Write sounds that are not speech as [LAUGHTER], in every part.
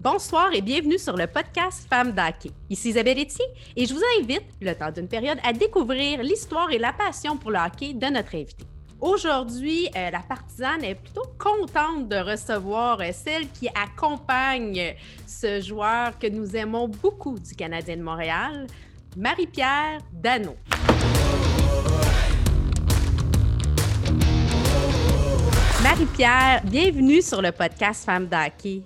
Bonsoir et bienvenue sur le podcast Femmes d'Hockey. Ici Isabelle Etier et je vous invite, le temps d'une période, à découvrir l'histoire et la passion pour le hockey de notre invité. Aujourd'hui, euh, la partisane est plutôt contente de recevoir euh, celle qui accompagne ce joueur que nous aimons beaucoup du Canadien de Montréal, Marie-Pierre Dano. Marie-Pierre, bienvenue sur le podcast Femmes d'Hockey.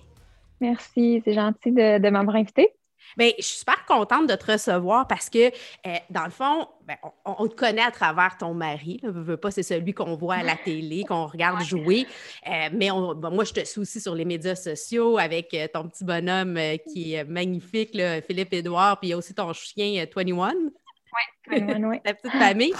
Merci, c'est gentil de, m'avoir invitée. Bien, je suis super contente de te recevoir parce que, euh, dans le fond, ben, on, te connaît à travers ton mari. Ne veux pas, c'est celui qu'on voit à la télé, qu'on regarde jouer. Euh, mais moi, je te suis aussi sur les médias sociaux avec euh, ton petit bonhomme qui est magnifique, Philippe Édouard, puis il y a aussi ton chien 21. Oui, 21, oui. La petite famille.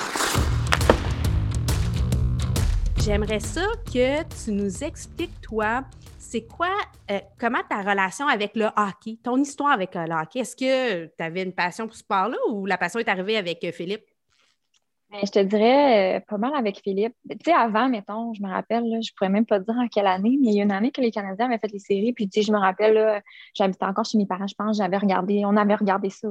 J'aimerais ça que tu nous expliques, toi, c'est quoi, euh, comment ta relation avec le hockey, ton histoire avec euh, le hockey? Est-ce que tu avais une passion pour ce sport-là ou la passion est arrivée avec euh, Philippe? Ben, je te dirais pas mal avec Philippe. Tu sais, avant, mettons, je me rappelle, je je pourrais même pas dire en quelle année, mais il y a une année que les Canadiens avaient fait les séries, puis tu sais, je me rappelle, j'habitais encore chez mes parents, je pense, j'avais regardé, on avait regardé ça,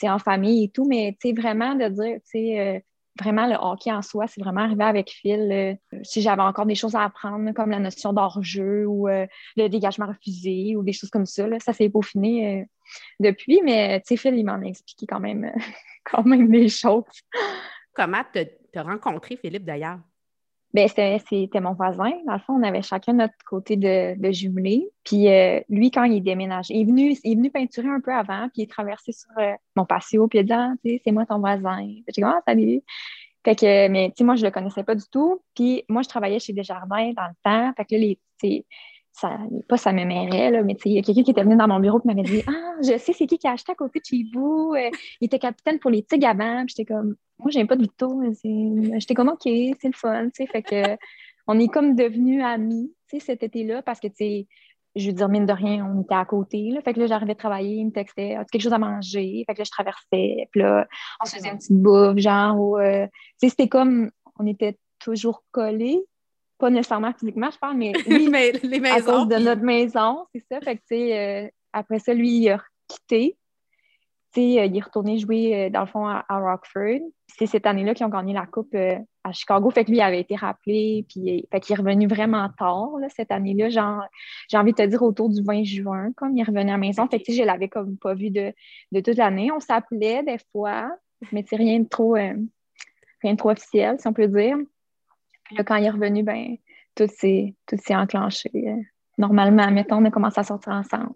tu en famille et tout, mais tu sais, vraiment de dire, tu sais, vraiment, le hockey en soi, c'est vraiment arrivé avec Phil. Euh, si j'avais encore des choses à apprendre, comme la notion d'hors-jeu ou euh, le dégagement refusé ou des choses comme ça, ça s'est peaufiné euh, depuis. Mais Phil, il m'en a expliqué quand même, [LAUGHS] quand même des choses. Comment te rencontré Philippe d'ailleurs? Ben, c'était mon voisin. Dans le fond, on avait chacun notre côté de, de jumelé. Puis euh, lui, quand il est déménagé, il est, venu, il est venu peinturer un peu avant, puis il est traversé sur euh, mon patio, puis il a dit ah, c'est moi ton voisin. J'ai dit Ah, salut. Fait que, mais tu sais, moi, je le connaissais pas du tout. Puis moi, je travaillais chez Desjardins dans le temps. Fait que là, les, ça, pas ça me mérait, là, mais il y a quelqu'un qui était venu dans mon bureau qui m'avait dit Ah, je sais, c'est qui qui a acheté à côté de chez vous. Euh, il était capitaine pour les. Puis j'étais comme Moi, j'aime pas du tout. J'étais comme OK, c'est le fun. Fait que on est comme devenus amis cet été-là parce que, tu je veux dire, mine de rien, on était à côté. Là. Fait que là, j'arrivais de travailler, il me textait As-tu quelque chose à manger? Fait que là, je traversais. Puis là, on se faisait une petite bouffe, genre. Euh, c'était comme on était toujours collés pas nécessairement physiquement, je parle, mais oui, [LAUGHS] mais les maisons, à cause de notre maison, c'est ça. Fait que, euh, après ça, lui, il a quitté. Euh, il est retourné jouer, euh, dans le fond, à, Rockford. C'est cette année-là qu'ils ont gagné la Coupe à Chicago. Fait que lui, il avait été rappelé, puis fait qu'il est revenu vraiment tard, cette année-là. Genre, j'ai envie de te dire autour du 20 juin, comme il est revenu à la maison. Fait que, je l'avais comme pas vu de, de toute l'année. On s'appelait des fois, mais c'est rien de trop, rien de trop officiel, si on peut dire. Puis là, quand il est revenu, ben, tout s'est enclenché. Normalement, mettons, on a commencé à sortir ensemble.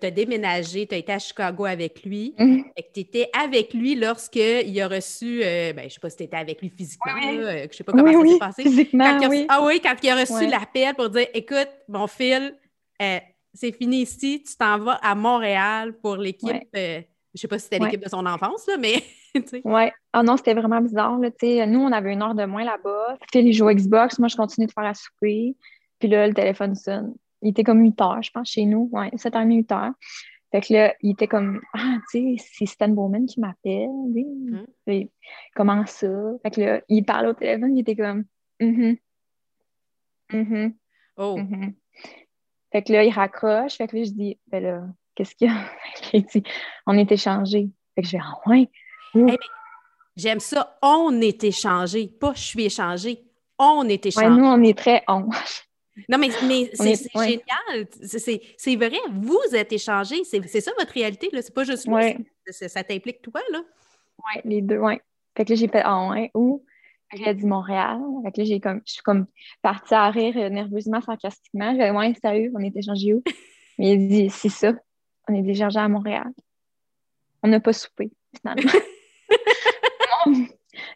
Tu as déménagé, tu as été à Chicago avec lui. Mhm. Tu étais avec lui lorsqu'il a reçu, euh, ben, je ne sais pas si tu étais avec lui physiquement, je ne sais pas comment ça s'est passé. Physiquement. Ah oui, quand il a reçu l'appel pour dire Écoute, mon fil, euh, c'est fini ici, tu t'en vas à Montréal pour l'équipe. Euh, je ne sais pas si c'était l'équipe de son enfance, là, mais. [LAUGHS] oui. Ah non, c'était vraiment bizarre. Là, nous, on avait une heure de moins là-bas. Phil, il joue Xbox. Moi, je continue de faire la souper. Puis là, le téléphone sonne. Il était comme 8 heures, je pense, chez nous. Oui, 7h30, 8 heures. Fait que là, il était comme Ah, tu sais, c'est Stan Bowman qui m'appelle. Mm-hmm. Comment ça? Fait que là, il parle au téléphone, il était comme mm -hmm. Oh. Mm-hmm. Fait que là, il raccroche. Fait que là, je dis Ben là, qu'est-ce qu'il y a? [LAUGHS] dit On est échangés. Fait que je vais Ah ouais? J'aime ça. On est échangé, pas je suis échangé. On est échangé. nous, on est très on. [LAUGHS] Non, mais, mais c'est génial. C'est vrai, vous êtes échangés. C'est ça votre réalité. C'est pas juste moi. Ça t'implique toi, là? Oui, les deux, oui. Fait que là, j'ai fait Ah ouais, que là, dit Montréal. Fait que là, j'ai comme, je suis comme partie à rire euh, nerveusement, sarcastiquement. J'ai dit Ouais, sérieux, on est échangés où? [LAUGHS] Mais il dit C'est ça, on est échangés à Montréal. On n'a pas soupé, finalement.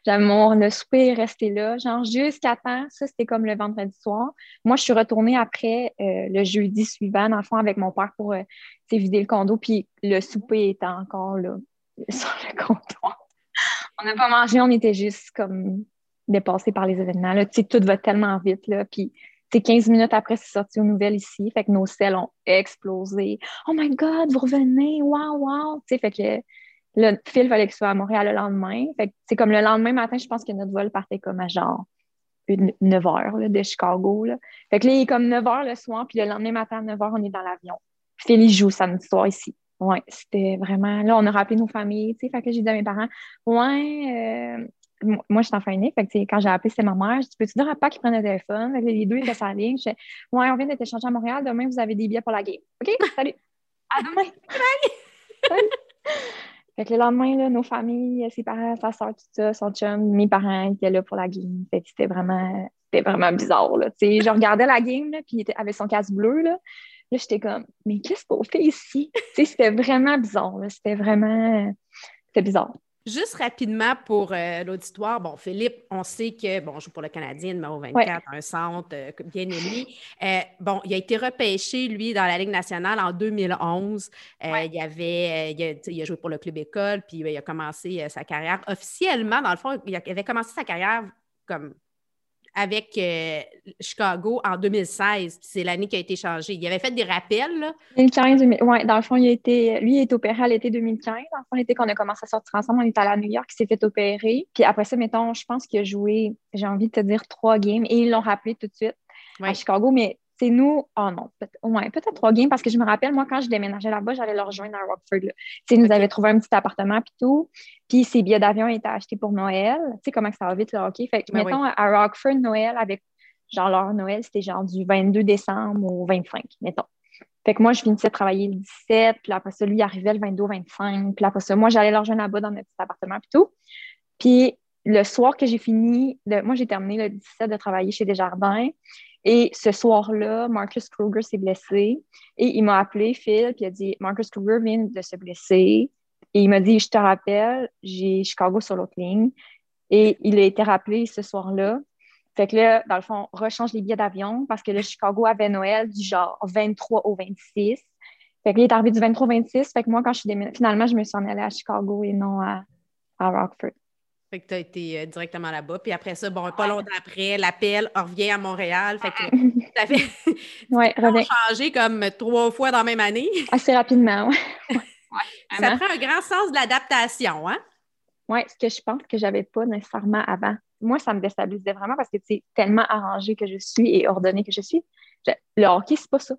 Mon le souper est resté là, genre jusqu'à temps. Ça, c'était comme le vendredi soir. Moi, je suis retournée après euh, le jeudi suivant, dans le fond, avec mon père pour euh, vider le condo. Puis le souper était encore là, [LAUGHS] sur le comptoir. On n'a pas mangé, on était juste comme dépassés par les événements. Là. tout va tellement vite. Là. Puis 15 minutes après, c'est sorti aux nouvelles ici. Fait que nos selles ont explosé. Oh my God, vous revenez! Wow, wow! fait que le fil fallait qu'il soit à Montréal le lendemain. Fait c'est comme le lendemain matin, je pense que notre vol partait comme à genre 9 h de Chicago. Fait que là, il est comme 9 h le soir, puis le lendemain matin à 9 h, on est dans l'avion. Philly joue samedi soir ici. Ouais, c'était vraiment. Là, on a rappelé nos familles, tu sais. Fait que j'ai dit à mes parents, ouais, euh, moi, je suis enfant unique. Fait que, quand j'ai appelé, c'est ma mère. Je dis, peux-tu dire à papa qu'il prenne le téléphone? les deux étaient sur la ligne. Je dis, ouais, on vient d'être échangés à Montréal. Demain, vous avez des billets pour la game. OK? Salut. à demain. [LAUGHS] Fait que le lendemain, là, nos familles, ses parents, sa soeur, tout ça, son chum, mes parents étaient là pour la game. Fait que c'était vraiment, c'était vraiment bizarre. Là. je regardais la game, là, puis il était avec son casque bleu. Là, là j'étais comme, mais qu'est-ce qu'on fait ici? c'était vraiment bizarre. C'était vraiment. C'était bizarre. Juste rapidement pour euh, l'auditoire, bon, Philippe, on sait que, bon, joue pour le Canadien, numéro 24, un centre euh, bien aimé. Euh, bon, il a été repêché, lui, dans la Ligue nationale en 2011. il, avait, il a, joué pour le club école, puis il a commencé sa carrière officiellement, dans le fond, il avait commencé sa carrière comme avec euh, Chicago en 2016. C'est l'année qui a été changée. Il avait fait des rappels. Là. 2015, oui, dans le fond, il a été, lui, il est opéré à l'été 2015. Dans le fond, l'été qu'on a commencé à sortir ensemble, on est allé à New York, il s'est fait opérer. Puis après ça, mettons, je pense qu'il a joué, j'ai envie de te dire, trois games et ils l'ont rappelé tout de suite à Chicago. Mais c'est nous, oh non, peut-être ouais, peut trois games, parce que je me rappelle, moi, quand je déménageais là-bas, j'allais leur rejoindre à Rockford. Ils nous avaient trouvé un petit appartement puis tout. Puis ses billets d'avion étaient achetés pour Noël. Tu sais comment ça va vite, le hockey. Fait que, ben mettons, à Rockford, Noël, avec genre leur Noël, c'était genre du 22 décembre au 25, mettons. Fait que moi, je finissais de travailler le 17, puis après ça, lui, il arrivait le 22 25. Puis après ça, moi, j'allais leur rejoindre là-bas dans notre petit appartement puis tout. Puis le soir que j'ai fini, moi, j'ai terminé le 17 de travailler chez Desjardins. Et ce soir-là, Marcus Kruger s'est blessé et il m'a appelé, Phil, puis il a dit Marcus Kruger vient de se blesser. Et il m'a dit Je te rappelle, j'ai Chicago sur l'autre ligne. Et il a été rappelé ce soir-là. Fait que là, dans le fond, rechange les billets d'avion parce que là, Chicago avait Noël du genre 23 au 26. Fait que là, il est arrivé du 23 au 26. Fait que moi, quand je suis finalement, je me suis en allée à Chicago et non à, à Rockford. Fait que tu as été euh, directement là-bas. Puis après ça, bon, pas longtemps après, l'appel revient à Montréal. Fait que [LAUGHS] ça fait ouais, [LAUGHS] changé comme trois fois dans la même année. Assez rapidement, oui. [LAUGHS] Ouais, ça prend un grand sens de l'adaptation, hein? Oui, ce que je pense que j'avais pas nécessairement avant. Moi, ça me déstabilisait vraiment parce que c'est tellement arrangé que je suis et ordonné que je suis. le hockey, c'est pas ça.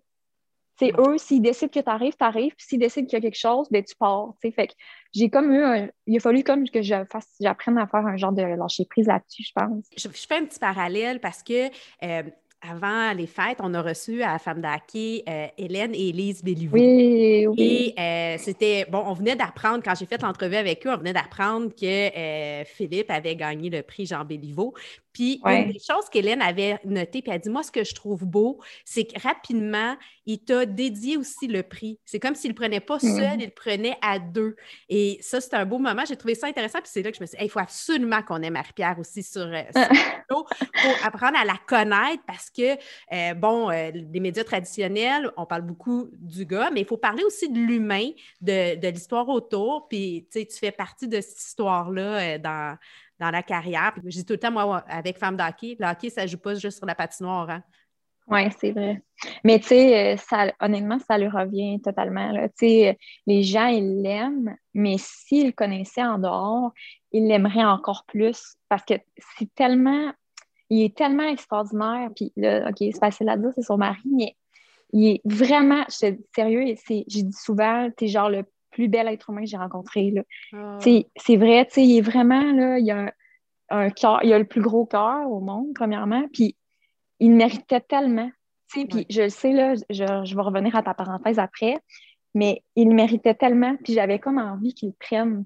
C'est eux, s'ils décident que tu arrives, tu arrives. Puis s'ils décident qu'il y a quelque chose, ben, tu pars. Fait que j'ai comme eu Il a fallu comme que je fasse, j'apprenne à faire un genre de lâcher prise là-dessus, je pense. Je, fais un petit parallèle parce que euh, avant les fêtes, on a reçu à Femme d'Hockey euh, Hélène et Elise Béliveau. Oui, oui. Et euh, c'était, bon, on venait d'apprendre, quand j'ai fait l'entrevue avec eux, on venait d'apprendre que Philippe avait gagné le prix Jean Béliveau. Puis une des choses qu'Hélène avait notées, puis elle dit Moi, ce que je trouve beau, c'est que rapidement, il t'a dédié aussi le prix. C'est comme s'il ne le prenait pas seul, mm-hmm. il le prenait à deux. Et ça, c'est un beau moment. J'ai trouvé ça intéressant. Puis c'est là que je me suis dit Il faut absolument qu'on ait Marie-Pierre aussi sur, euh, pour apprendre à la connaître parce que, euh, bon, euh, les médias traditionnels, on parle beaucoup du gars, mais il faut parler aussi de l'humain, de, de l'histoire autour. Puis, tu sais, tu fais partie de cette histoire-là dans dans la carrière. Puis je dis tout le temps, moi, avec Femme d'hockey, le hockey, ça ne joue pas juste sur la patinoire. Hein? Oui, c'est vrai. Mais tu sais, euh, honnêtement, ça lui revient totalement. Tu sais, les gens, ils l'aiment, mais s'ils le connaissaient en dehors, ils l'aimeraient encore plus parce que c'est tellement, il est tellement extraordinaire. Puis là, OK, c'est facile à dire, c'est son mari, mais il est vraiment, je te dis sérieux, j'ai dit souvent, tu es genre le plus bel être humain que j'ai rencontré. Ah. C'est vrai, il est vraiment, là, il a un, cœur, il a le plus gros cœur au monde, premièrement, puis il méritait tellement. Puis je le sais, là, je, vais revenir à ta parenthèse après, mais il méritait tellement, puis j'avais comme envie qu'il prenne.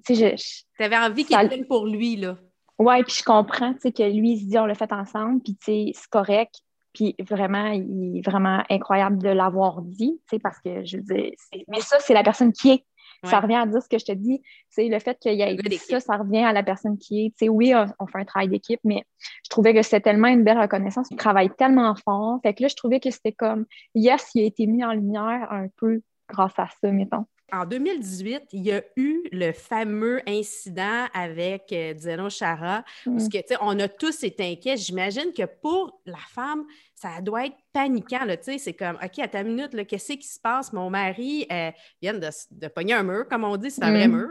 Tu avais envie qu'il prenne pour lui, là. Oui, puis je comprends, tu sais, que lui, il se dit, on l'a fait ensemble, puis tu sais, c'est correct. Puis vraiment, il est vraiment incroyable de l'avoir dit, tu sais, parce que je veux dire, mais ça, c'est la personne qui est. Ça revient à dire ce que je te dis. C'est le fait qu'il y ait ça, ça revient à la personne qui est. oui, on, fait un travail d'équipe, mais je trouvais que c'était tellement une belle reconnaissance. Il travaille tellement fort. Fait que là, je trouvais que c'était comme, yes, il a été mis en lumière un peu grâce à ça, mettons. En 2018, il y a eu le fameux incident avec euh, Chara, parce mm. que, on a tous été inquiets. J'imagine que pour la femme, ça doit être paniquant. C'est comme, OK, à ta minute, qu'est-ce qui se passe? Mon mari euh, vient de, de, pogner un mur, comme on dit, c'est un vrai mm. mur.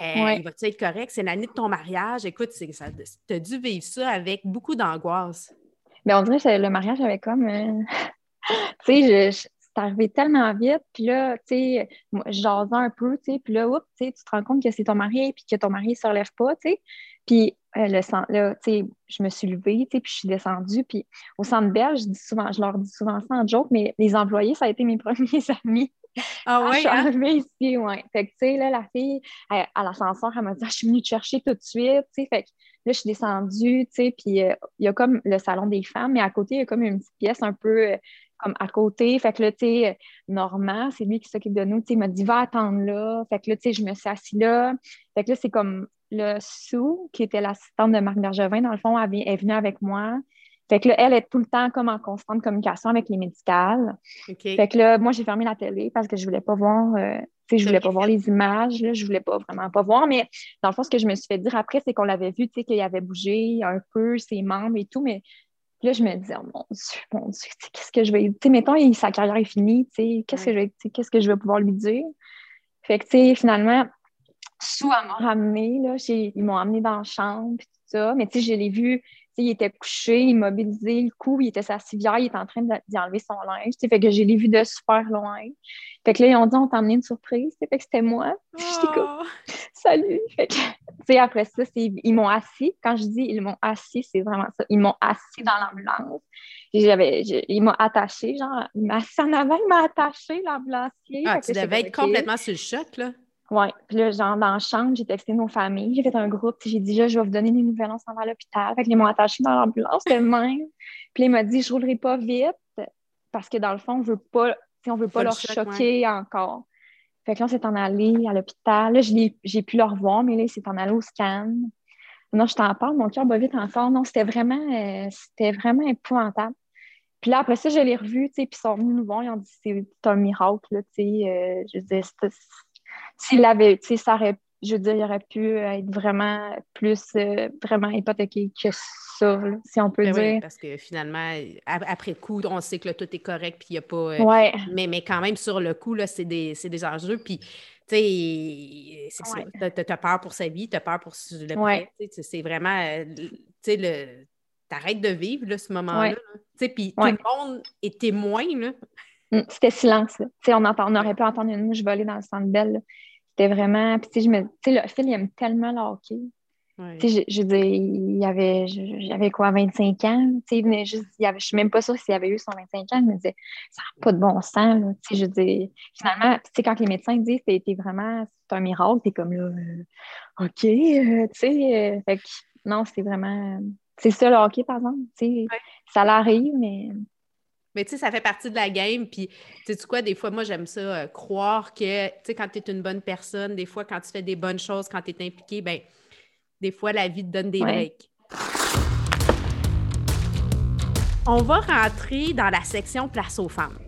Euh, il va être correct? C'est l'année de ton mariage. Écoute, tu as dû vivre ça avec beaucoup d'angoisse. Mais on dirait que le mariage avait comme. Euh, [LAUGHS] tu sais, c'est arrivé tellement vite. Puis là, tu sais, jasais un peu, tu sais. Puis là, oups, tu sais, tu te rends compte que c'est ton mari puis que ton mari ne se relève pas, tu sais. Puis euh, le là, tu sais, je me suis levée, tu sais, puis je suis descendue. Puis au centre belge, je dis souvent, je leur dis souvent ça en joke, mais les employés, ça a été mes [LAUGHS] premiers amis. Ah ouais? Je suis hein? arrivée ici, ouais. Fait que, tu sais, là, la fille, à l'ascenseur, elle m'a dit, ah, je suis venue te chercher tout de suite, tu sais. Fait que là, je suis descendue, tu sais, puis euh, il y a comme le salon des femmes, mais à côté, il y a comme une petite pièce un peu euh, comme à côté. Fait que là, tu sais, Normand, c'est lui qui s'occupe de nous, tu sais, il m'a dit, va attendre là. Fait que là, tu sais, je me suis assise là. Fait que là, c'est comme le Sou, qui était l'assistante de Marc Bergevin, dans le fond, elle est venue avec moi. Fait que là, elle est tout le temps comme en constante communication avec les médicales. Fait que là, moi, j'ai fermé la télé parce que je voulais pas voir, euh, tu sais, je voulais pas voir les images, là, je voulais pas vraiment pas voir. Mais dans le fond, ce que je me suis fait dire après, c'est qu'on l'avait vu, tu sais, qu'il avait bougé un peu ses membres et tout, mais là, je me disais, oh mon Dieu, mon Dieu, qu'est-ce que je vais. Tu sais, mettons, sa carrière est finie, tu sais, qu'est-ce que je vais, qu'est-ce que je vais pouvoir lui dire? Fait que, tu sais, finalement, sous à m'a ramené, là, ils m'ont amené dans la chambre, tout ça. Mais tu sais, je l'ai vu, il était couché, immobilisé, le cou, il était sa civière, il était en train d'y enlever son linge. Fait que je l'ai vu de super loin. Fait que là, ils ont dit, on t'a emmené une surprise. Fait que c'était moi. [LAUGHS] J'étais comme, oh. salut. Fait que, après ça, ils m'ont assis. Quand je dis ils m'ont assis, c'est vraiment ça. Ils m'ont assis dans l'ambulance. Ils m'ont attaché, genre, m'a assis en avant, il m'a attaché, l'ambulancier. Ah, tu devais être complètement sur le choc, là. Oui. Puis là, genre, dans la chambre, j'ai texté nos familles. J'ai fait un groupe. J'ai dit, là, je vais vous donner des nouvelles, on s'en va à l'hôpital. Fait qu'ils m'ont attaché dans l'ambulance le même. Puis là, il m'a dit, je roulerai pas vite parce que dans le fond, on veut pas, on veut pas, leur choquer encore. Fait que là, on s'est en allé à l'hôpital. Là, j'ai pu le revoir, mais là, il s'est en allé au scan. Non, je t'en parle, mon cœur bat vite encore. Non, c'était vraiment, euh, c'était vraiment épouvantable. Puis là, après ça, je l'ai revu, tu sais, puis ils sont venus nous voir, ils ont dit c'est un miracle, tu sais. Euh, je disais, s'il avait, tu sais, ça aurait, je veux dire, il aurait pu être vraiment plus, euh, vraiment hypothéqué que ça, si on peut ben dire. parce que finalement, après coup, on sait que là, tout est correct, puis il n'y a pas. Euh, mais, mais quand même, sur le coup, là, c'est des, des enjeux, puis. Tu sais, tu as peur pour sa vie, tu as peur pour le ouais. C'est vraiment, euh, tu sais, le t'arrêtes de vivre là, ce moment-là. Puis tout le monde est témoin. Là. Mm, c'était silence. On, entend, on aurait pu entendre une mouche voler dans le centre belle. C'était vraiment. Puis, je me, le Phil, il aime tellement le hockey. Je, je dis, il avait, j'avais quoi, 25 ans? Il venait juste, il avait, je ne suis même pas sûre s'il avait eu son 25 ans. Il me disait, ça n'a pas de bon sens. Là. Je dis, finalement, quand les médecins disent que c'était vraiment c'est un miracle, tu es comme là, euh, OK, euh, tu sais. Euh, non, c'est vraiment. C'est ça le hockey, par exemple. Ça l'arrive, mais mais tu sais, ça fait partie de la game. Puis, tu sais quoi, des fois, moi, j'aime ça, euh, croire que, tu sais, quand tu es une bonne personne, des fois, quand tu fais des bonnes choses, quand tu es impliqué, ben des fois, la vie te donne des breaks. On va rentrer dans la section place aux femmes.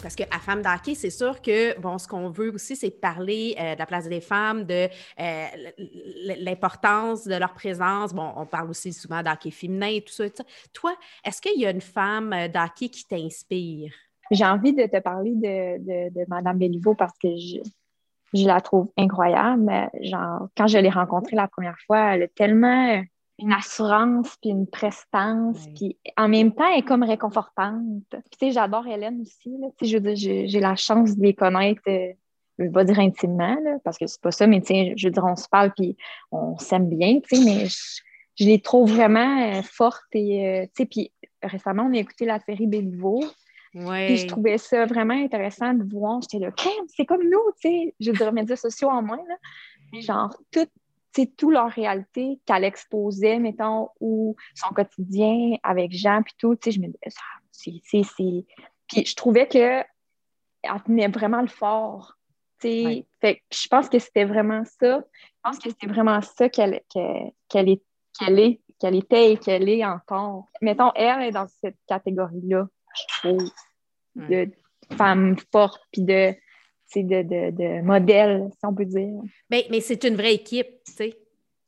Parce qu'à Femmes d'Hockey, c'est sûr que, bon, ce qu'on veut aussi, c'est parler euh, de la place des femmes, de euh, l'importance de leur présence. Bon, on parle aussi souvent d'hockey féminin et tout ça, Toi, est-ce qu'il y a une femme euh, d'hockey qui t'inspire? J'ai envie de te parler de, Mme Béliveau parce que je, je la trouve incroyable. Genre, quand je l'ai rencontrée la première fois, elle a tellement une assurance, puis une prestance, puis en même temps, elle est comme réconfortante. Puis tu sais, j'adore Hélène aussi, là. Tu sais, je veux dire, j'ai la chance de les connaître, euh, je vais pas dire intimement, là, parce que c'est pas ça, mais tu sais, je veux dire, on se parle, puis on s'aime bien, tu sais, mais je, les trouve vraiment euh, fortes et, euh, tu sais, puis récemment, on a écouté la série Béliveau, Ouais. Puis je trouvais ça vraiment intéressant de voir. J'étais là, c'est comme nous, tu sais. Je veux dire, médias sociaux en moins, là. Genre, tout, toute leur réalité qu'elle exposait, mettons, ou son quotidien avec Jean, puis tout, je me disais, c'est... Puis je trouvais qu'elle tenait vraiment le fort. Fait je pense que c'était vraiment ça. Je pense que c'était vraiment ça qu'elle qu'elle est, qu'elle est, qu'elle était et qu'elle est encore. Mettons, elle est dans cette catégorie-là, je trouve, de femme forte, puis de de, de, de, modèle, si on peut dire. Mais, mais c'est une vraie équipe, tu sais.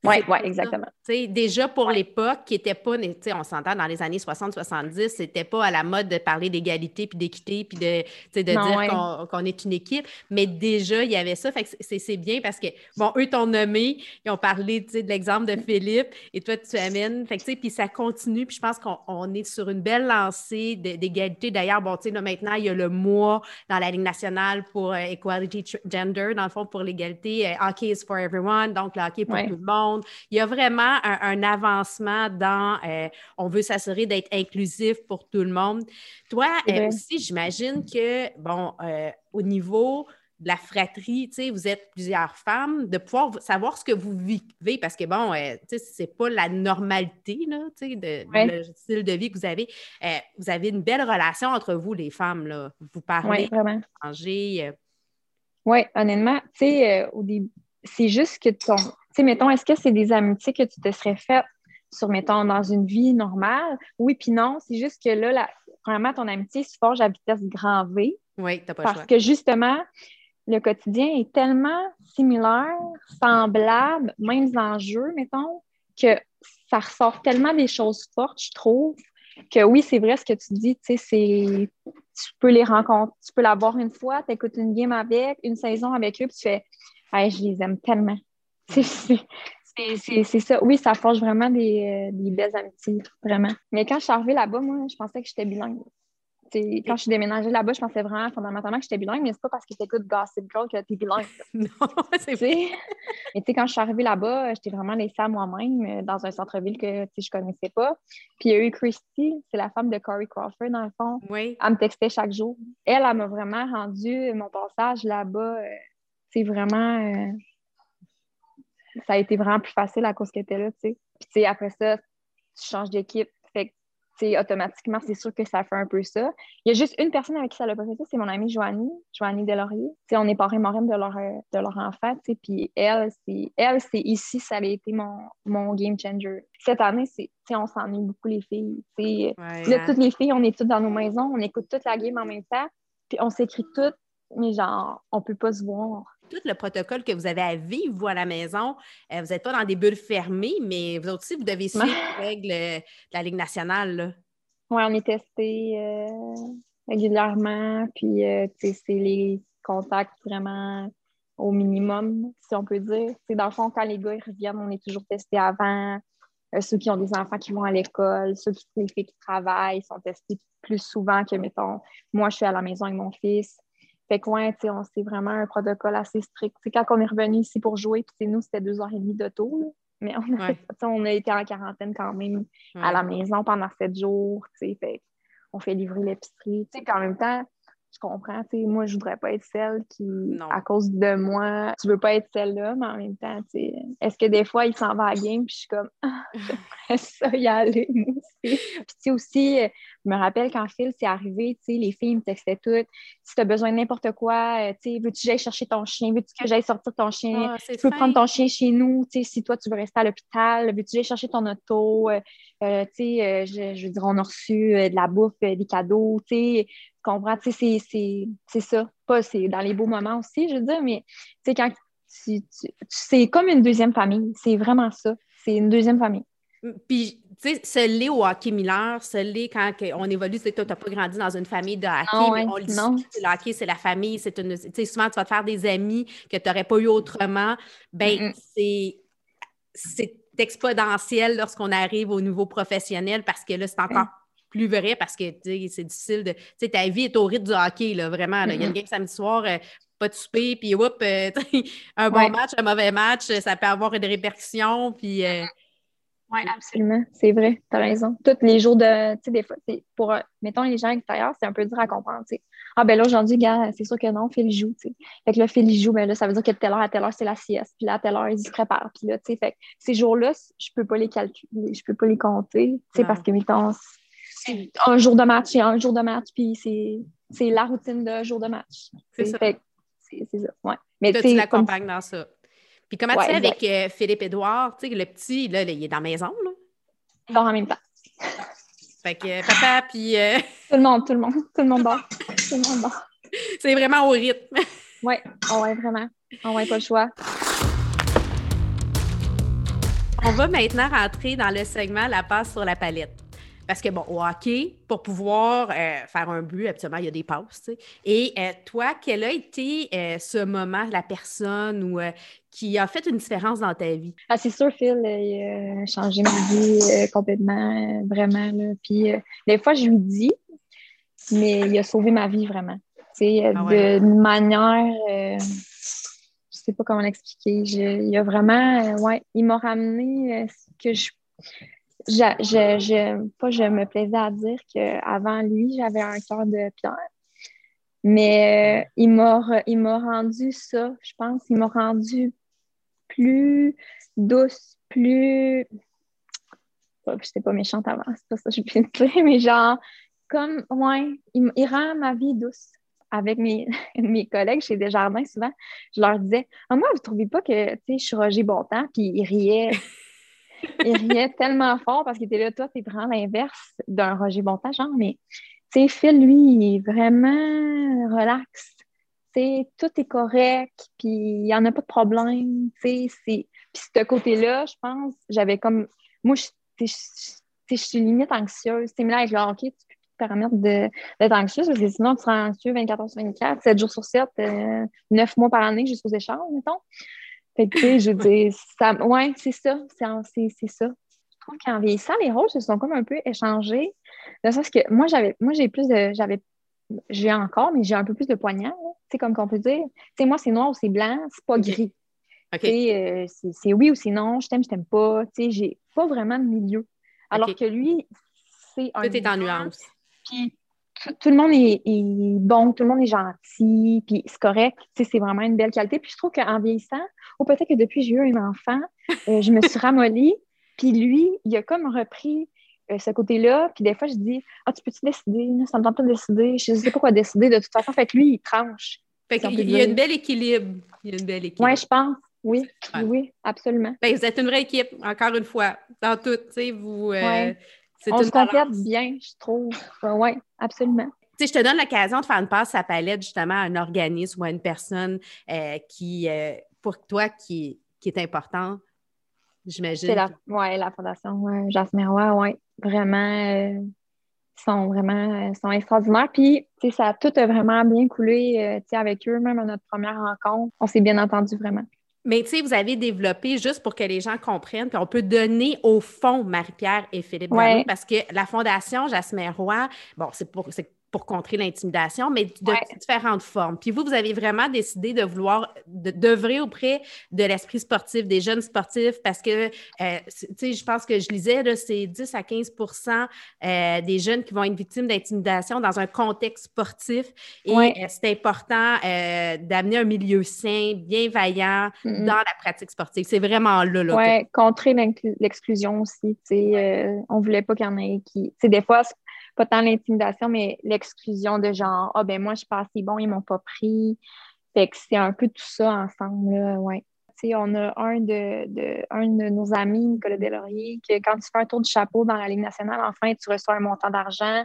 Oui, ouais, exactement. Déjà pour l'époque, qui n'était pas, on s'entend dans les années 60-70, c'était pas à la mode de parler d'égalité puis d'équité puis de, de dire qu'on est une équipe, mais déjà, il y avait ça. Fait que c'est bien parce que, bon, eux t'ont nommé, ils ont parlé de l'exemple de Philippe et toi, tu amènes. Fait que, puis ça continue, puis je pense qu'on est sur une belle lancée d'égalité. D'ailleurs, bon, tu sais, maintenant, il y a le mois dans la Ligue nationale pour euh, Equality Gender, dans le fond, pour l'égalité. Euh, hockey is for everyone, donc le hockey pour tout le monde. Il y a vraiment un, avancement dans euh, on veut s'assurer d'être inclusif pour tout le monde. Toi euh, aussi, j'imagine que, bon, euh, au niveau de la fratrie, tu sais, vous êtes plusieurs femmes, de pouvoir savoir ce que vous vivez, parce que, bon, tu sais, c'est pas la normalité, là, tu sais, de, le style de vie que vous avez. vous avez une belle relation entre vous, les femmes, là. Vous parlez, vraiment. manger. Oui, honnêtement, tu sais, c'est juste que ton, sais, mettons, est-ce que c'est des amitiés que tu te serais faites sur, mettons, dans une vie normale? Oui, puis non. C'est juste que là, la, premièrement, ton amitié se forge à vitesse grand V. Oui, t'as pas Parce que justement, le quotidien est tellement similaire, semblable, mêmes enjeux, mettons, que ça ressort tellement des choses fortes, je trouve, que oui, c'est vrai ce que tu dis, tu sais, c'est. Tu peux les rencontrer, tu peux l'avoir une fois, tu écoutes une game avec, une saison avec eux, puis tu fais hey, je les aime tellement. C'est ça. Oui, ça forge vraiment des, euh, des, belles amitiés, vraiment. Mais quand je suis arrivée là-bas, moi, je pensais que j'étais bilingue. quand je suis déménagée là-bas, je pensais vraiment fondamentalement que j'étais bilingue, mais c'est pas parce que tu écoutes Gossip Girl que tu es bilingue. [LAUGHS] non, c'est vrai. Mais tu sais, quand je suis arrivée là-bas, j'étais vraiment laissée à moi-même euh, dans un centre-ville que je connaissais pas. Puis il y a eu Christy, c'est la femme de Corey Crawford, dans le fond. Oui. Elle me textait chaque jour. Elle, elle m'a vraiment rendu mon passage là-bas. c'est euh, vraiment ça a été vraiment plus facile à cause qu'elle était là, tu sais. Puis, tu sais, après ça, tu changes d'équipe. Fait que, tu sais, automatiquement, c'est sûr que ça fait un peu ça. Il y a juste une personne avec qui ça l'a pas fait ça, c'est mon amie Joanie, Joanie Delaurier. Tu sais, on est parrain marraine de leur, de leur enfant, tu sais. Puis elle, c'est, elle, c'est ici, ça a été mon, mon game changer. Cette année, c'est, tu sais, on s'ennuie beaucoup, les filles. Tu sais, là, hein. toutes les filles, on est toutes dans nos maisons, on écoute toute la game en même temps, puis on s'écrit toutes, mais genre, on peut pas se voir tout le protocole que vous avez à vivre, vous, à la maison. Euh, vous n'êtes pas dans des bulles fermées, mais vous aussi, vous devez [LAUGHS] suivre les règles de la Ligue nationale. Oui, on est testé euh, régulièrement, puis euh, c'est les contacts vraiment au minimum, si on peut dire. Dans le fond, quand les gars reviennent, on est toujours testé avant. ceux qui ont des enfants qui vont à l'école, ceux qui, les filles qui travaillent sont testés plus souvent que, mettons, moi, je suis à la maison avec mon fils. Fait que, ouais, c'est vraiment un protocole assez strict. Quand on est revenu ici pour jouer, puis nous, c'était deux heures et demie d'auto, mais on a, on a été en quarantaine quand même à la maison pendant sept jours, fait on fait livrer l'épicerie. Puis en même temps, je comprends, tu sais, moi, je voudrais pas être celle qui, à cause de moi, tu veux pas être celle-là, mais en même temps, tu sais, est-ce que des fois, il s'en va à la game, puis je suis comme, [LAUGHS] ah, j'aimerais ça y aller, moi aussi. Puis, tu sais, aussi, je me rappelle quand Phil s'est arrivé, tu sais, les filles me textaient toutes, si tu as besoin de n'importe quoi, euh, tu sais, veux-tu que j'aille chercher ton chien, veux-tu que j'aille sortir ton chien, ah, tu peux prendre ton chien chez nous, tu sais, si toi, tu veux rester à l'hôpital, veux-tu que j'aille chercher ton auto, euh, euh, tu sais, je, je, veux dire, on a reçu de la bouffe, des cadeaux, tu sais, comprends? C'est ça. Pas, c'est dans les beaux moments aussi, je veux dire, mais tu sais, quand tu, c'est comme une deuxième famille. C'est vraiment ça. C'est une deuxième famille. Puis, tu sais, se l'est au hockey Miller, se l'est quand on évolue, tu n'as pas grandi dans une famille de hockey, mais on le dit, le hockey, c'est la famille, c'est une... Tu sais, souvent, tu vas te faire des amis que tu n'aurais pas eu autrement. Ben, c'est c'est exponentiel lorsqu'on arrive au niveau professionnel parce que là, c'est encore plus vrai parce que c'est difficile de. Tu sais, ta vie est au rythme du hockey, là, vraiment. Il y a une game samedi soir, euh, pas de souper, puis whoop, euh, [LAUGHS] un bon match, un mauvais match, ça peut avoir des répercussions, puis. Euh, oui, absolument. C'est vrai, tu as raison. Tous les jours de. Tu sais, des fois, pour, mettons, les gens extérieurs, c'est un peu dur à comprendre. sais. Ah, ben là, aujourd'hui, gars, c'est sûr que non, Phil joue. sais. Fait que là, Phil joue, ben là, ça veut dire que telle heure à telle heure, c'est la sieste. Puis là, à telle heure, il se prépare. Puis là, tu sais, fait ces jours-là, je peux pas les calculer, je peux pas les compter, tu sais, parce que, mettons, un jour de match, c'est un jour de match, puis c'est la routine de jour de match. C'est ça. C'est ça, ouais. Mais tu l'accompagnes dans ça. Puis comment tu fais avec euh, Philippe Édouard, tu sais, le petit, là, il est dans la maison, là? Il dort en même temps. Fait que euh, papa, puis... Euh, [LAUGHS] tout le monde, tout le monde, tout le monde dort. tout le monde dort. C'est vraiment au rythme. [LAUGHS] oui, oh, ouais, vraiment. On oh, n'a pas le choix. On va maintenant rentrer dans le segment La passe sur la palette. Parce que, bon, au hockey, pour pouvoir euh, faire un but, habituellement, il y a des passes. Et euh, toi, quel a été euh, ce moment, la personne ou, qui a fait une différence dans ta vie? Ah, c'est sûr, Phil, il a changé ma vie complètement, vraiment. Là. Puis, des fois, je lui dis, mais il a sauvé ma vie vraiment. Ah d'une manière je sais pas comment l'expliquer. Il a vraiment, ouais, il m'a ramené ce que je je, je, je, pas je me plaisais à dire qu'avant lui, j'avais un cœur de pierre. Mais euh, il m'a rendu ça, je pense. Il m'a rendu plus douce, plus. Je sais pas méchante avant, c'est pas ça que je de dire, mais genre, comme, ouais, il, rend ma vie douce. Avec mes, [LAUGHS] mes collègues chez Desjardins, souvent, je leur disais ah, Moi, vous trouvez pas que je suis Roger Bontemps? Puis ils riaient il riait tellement fort parce qu'il était là, toi, t'es vraiment l'inverse d'un Roger Bontemps, genre, mais tu sais, Phil, lui, il est vraiment relax. Tu sais, tout est correct, puis il n'y en a pas de problème. Puis ce côté-là, je pense, j'avais comme. Moi, je, suis limite anxieuse. Tu sais, là, avec le hockey, tu peux te permettre d'être anxieuse parce que sinon, tu seras anxieux 24 heures sur 24, 7 jours sur 7, 9 euh, mois par année jusqu'aux échanges, mettons. Fait que, tu sais, je dis, ça, ouais, c'est ça, c'est ça. Je trouve qu'en vieillissant, les rôles se sont comme un peu échangés. Dans le sens que moi, j'avais, moi, j'ai plus de, j'avais, j'ai encore, mais j'ai un peu plus de poignard, tu sais, comme qu'on peut dire. Tu sais, moi, c'est noir ou c'est blanc, c'est pas gris. Euh, c'est oui ou c'est non, je t'aime, je t'aime pas. Tu sais, j'ai pas vraiment de milieu. Alors que lui, c'est un. Tout est en nuance. Puis, tout le monde est, bon, tout le monde est gentil, puis c'est correct, c'est vraiment une belle qualité. Puis je trouve qu'en vieillissant, ou peut-être que depuis que j'ai eu un enfant, euh, je me suis [LAUGHS] ramollie, puis lui, il a comme repris euh, ce côté-là, puis des fois, je dis « Ah, tu peux-tu décider? Ça me tente pas de décider. Je ne sais pas quoi décider de toute façon. » Fait que lui, il tranche. Fait qu'il y a une belle équilibre. Il y a une belle équilibre. Oui, je pense. Oui, oui, absolument. Ben, vous êtes une vraie équipe, encore une fois, dans tout, tu sais, vous... Euh, on se complète bien, je trouve. oui, absolument. Tu sais, je te donne l'occasion de faire une passe à palette justement à un organisme ou à une personne euh, qui, pour toi, qui, qui est important, j'imagine. C'est la, ouais, la Fondation ouais, Jasmine Roy, oui. Vraiment, euh, sont vraiment sont extraordinaires. Puis, tu sais, ça a tout vraiment bien coulé tu sais, avec eux, même à notre première rencontre. On s'est bien entendu vraiment. Mais tu sais, vous avez développé, juste pour que les gens comprennent, puis on peut donner au fond Marie-Pierre et Philippe ouais. parce que la Fondation Jasmine Roy, bon, c'est pour, pour contrer l'intimidation, mais de différentes formes. Puis vous, vous avez vraiment décidé de vouloir d'œuvrer auprès de l'esprit sportif, des jeunes sportifs, parce que, euh, tu sais, je pense que je lisais, c'est 10 à 15% euh, des jeunes qui vont être victimes d'intimidation dans un contexte sportif. Et euh, c'est important d'amener un milieu sain, bienveillant mm-hmm. dans la pratique sportive. C'est vraiment là. là oui, contrer l'exclusion aussi. Tu sais, on voulait pas qu'il y en ait qui. Tu sais, des fois, pas tant l'intimidation, mais l'exclusion de genre, ah ben moi, je suis pas assez bon, ils m'ont pas pris. Fait que c'est un peu tout ça ensemble, là, ouais. on a un de, un de nos amis, Nicolas Delaurier, que quand tu fais un tour du chapeau dans la Ligue nationale, enfin, tu reçois un montant d'argent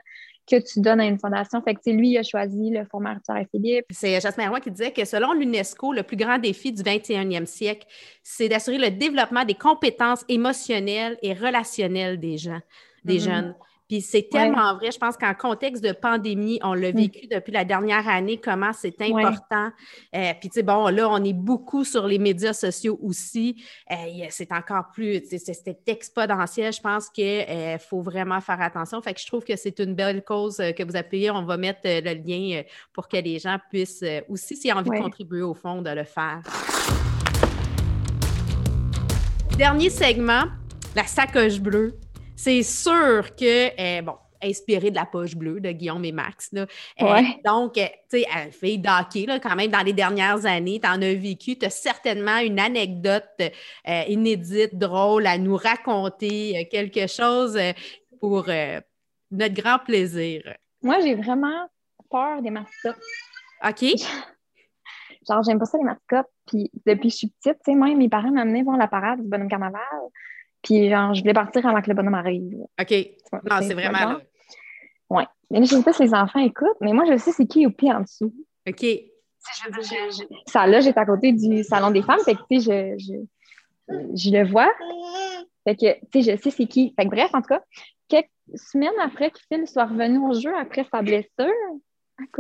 que tu donnes à une fondation. Fait que lui, il a choisi le Fonds et Philippe. C'est Jasmine Roy qui disait que selon l'UNESCO, le plus grand défi du 21e siècle, c'est d'assurer le développement des compétences émotionnelles et relationnelles des gens, des mm-hmm. jeunes. Puis c'est tellement vrai. Je pense qu'en contexte de pandémie, on l'a mm. vécu depuis la dernière année, comment c'est important. Euh, puis tu sais, bon, là, on est beaucoup sur les médias sociaux aussi. Euh, c'est encore plus, c'est exponentiel. Je pense qu'il euh, faut vraiment faire attention. Fait que je trouve que c'est une belle cause que vous appuyez. On va mettre le lien pour que les gens puissent aussi, s'ils ont envie de contribuer au fond, de le faire. Dernier segment, la sacoche bleue c'est sûr que, euh, bon, inspiré de la poche bleue de Guillaume et Max. Là. Euh, donc, euh, tu sais, fille d'hockey, quand même, dans les dernières années, tu en as vécu, tu as certainement une anecdote inédite, drôle à nous raconter, quelque chose pour notre grand plaisir. Moi, j'ai vraiment peur des mascottes. OK. [LAUGHS] Genre, j'aime pas ça, les mascottes. Puis, depuis que je suis petite, tu sais, moi, mes parents m'amenaient voir la parade du bonhomme carnaval. Puis, genre, je voulais partir avant que le bonhomme arrive. OK. Non, c'est vraiment. Oui. Mais là, je sais pas si les enfants écoutent, mais moi, je sais c'est qui Youpi en dessous. OK. ça, là, j'étais à côté du salon des femmes, fait que, tu sais, je, je, je, le vois. Fait que, tu sais, je sais c'est qui. Fait que bref, en tout cas, quelques semaines après que Phil soit revenu au jeu après sa blessure.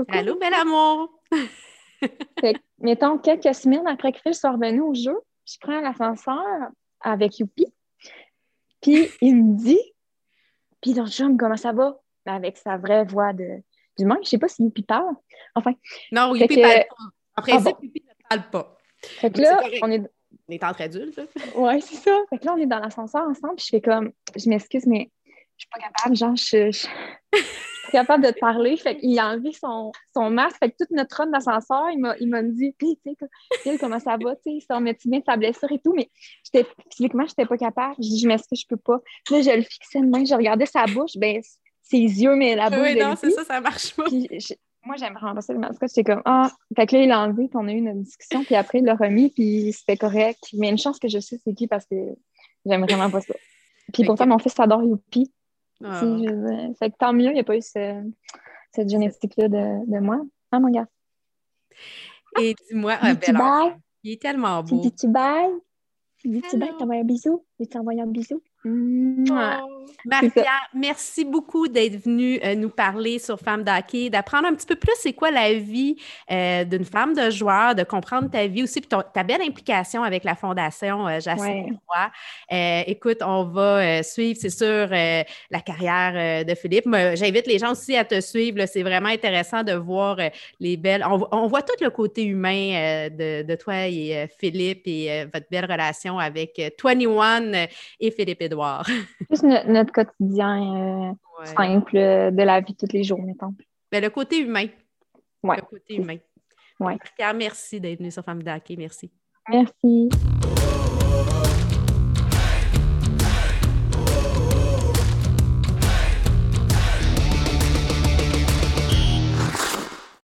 Allô, bel amour! [LAUGHS] fait que, mettons, quelques semaines après que Phil soit revenu au jeu, je prends l'ascenseur avec Youpi. Puis il me dit, puis donc, chum, comment ça va? Avec sa vraie voix de, du monde. Je sais pas si Youpi parle. Enfin. Non, Youpi parle pas. En principe, ah Youpi ne parle pas. Fait que là, on est. On est entre adultes. [LAUGHS] Oui, c'est ça. Fait que là, on est dans l'ascenseur ensemble, puis je fais comme, je m'excuse, mais je suis pas capable, genre, je, je, capable de te parler. Fait qu'il a enlevé son, son masque. Fait que toute notre run d'ascenseur, il m'a, il m'a dit, puis, tu sais, comment ça va, tu sais, ça remet-tu bien sa blessure et tout, mais j'étais, physiquement, j'étais pas capable. Je dis, je m'excuse, je peux pas. Puis là, je le fixais de main, je regardais sa bouche, ben, ses yeux, mais la bouche. Oui, non, c'est ça, ça marche pas. moi, j'aime vraiment pas ça, le masque. J'étais comme, ah, fait que là, il l'a enlevé, puis on a eu une discussion, puis après, il l'a remis, puis c'était correct. Mais une chance que je sais c'est qui parce que j'aime vraiment pas ça. Puis pourtant, mon fils adore Youpi. Ah. Fait que tant mieux, il n'y a pas eu cette génétique-là de, de, moi. Ah, mon gars? Et dis-moi, ah, il est tellement beau. Tu dis-tu bye? Tu dis-tu bye? T'envoies un bisou? Tu t'envoies un bisou? Oh. Maria, merci beaucoup d'être venue euh, nous parler sur Femme d'hockey, d'apprendre un petit peu plus c'est quoi la vie euh, d'une femme de joueur, de comprendre ta vie aussi, puis ta belle implication avec la Fondation euh, Jacinthe euh, écoute, on va suivre, c'est sûr, la carrière de Philippe. J'invite les gens aussi à te suivre. C'est vraiment intéressant de voir les belles. On, voit tout le côté humain de, toi et Philippe et votre belle relation avec 21 et Philippe Edouard. Notre quotidien euh, simple de la vie tous les jours, mettons. Ben, le côté humain. Ouais. Le côté humain. Ouais. merci d'être venue sur Femme d'Hockey. Merci. Merci.